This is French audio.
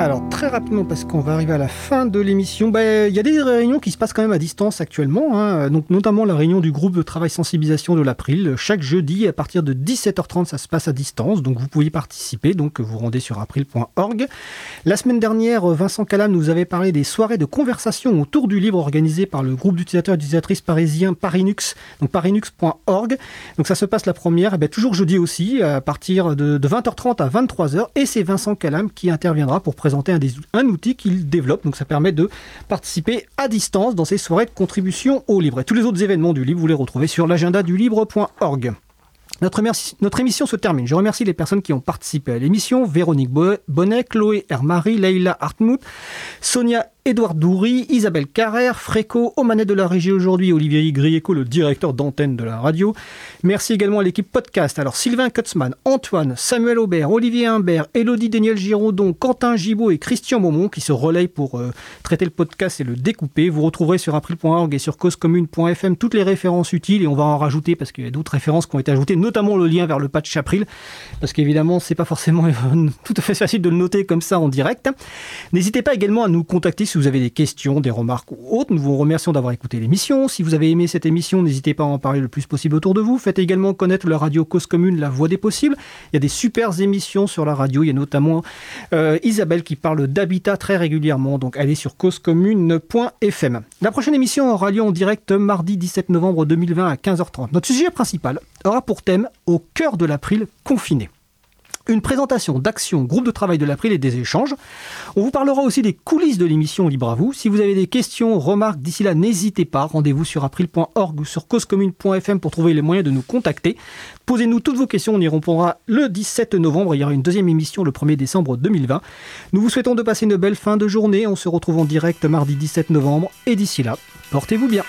Alors très rapidement parce qu'on va arriver à la fin de l'émission, bah, il y a des réunions qui se passent quand même à distance actuellement, hein. donc notamment la réunion du groupe de travail sensibilisation de l'April. Chaque jeudi à partir de 17h30 ça se passe à distance, donc vous pouvez participer, donc vous rendez sur april.org. La semaine dernière, Vincent Calam nous avait parlé des soirées de conversation autour du livre organisées par le groupe d'utilisateurs et d'utilisatrices parisiens Parinux, donc parinux.org. Donc ça se passe la première, et bien, toujours jeudi aussi, à partir de, de 20h30 à 23h, et c'est Vincent Calam qui interviendra pour présenter présenter un, outil qu'il développe. Donc ça permet de participer à distance dans ces soirées de contribution au livre. Et tous les autres événements du livre, vous les retrouvez sur l'agenda du livre.org. Notre, notre, émission se termine. Je remercie les personnes qui ont participé à l'émission. Véronique Bonnet, Chloé Hermary, Leila Hartmut, Sonia Édouard Doury, Isabelle Carrère, Fréco, au manettes de la régie aujourd'hui, Olivier Grieco, le directeur d'antenne de la radio. Merci également à l'équipe podcast. Alors Sylvain Kutzmann, Antoine, Samuel Aubert, Olivier Humbert, Elodie Daniel Giraudon, Quentin Gibaud et Christian Maumont qui se relayent pour euh, traiter le podcast et le découper. Vous retrouverez sur april.org et sur causecommune.fm toutes les références utiles et on va en rajouter parce qu'il y a d'autres références qui ont été ajoutées, notamment le lien vers le patch April parce qu'évidemment c'est pas forcément tout à fait facile de le noter comme ça en direct. N'hésitez pas également à nous contacter si vous avez des questions, des remarques ou autres. Nous vous remercions d'avoir écouté l'émission. Si vous avez aimé cette émission, n'hésitez pas à en parler le plus possible autour de vous. Faites également connaître la radio Cause Commune, la voix des possibles. Il y a des super émissions sur la radio. Il y a notamment euh, Isabelle qui parle d'habitat très régulièrement. Donc allez sur causecommune.fm. La prochaine émission aura lieu en direct mardi 17 novembre 2020 à 15h30. Notre sujet principal aura pour thème Au cœur de l'April confiné une présentation d'actions, groupe de travail de l'April et des échanges. On vous parlera aussi des coulisses de l'émission Libre à vous. Si vous avez des questions, remarques d'ici là, n'hésitez pas. Rendez-vous sur april.org ou sur causecommune.fm pour trouver les moyens de nous contacter. Posez-nous toutes vos questions, on y répondra le 17 novembre. Il y aura une deuxième émission le 1er décembre 2020. Nous vous souhaitons de passer une belle fin de journée. On se retrouve en direct mardi 17 novembre. Et d'ici là, portez-vous bien.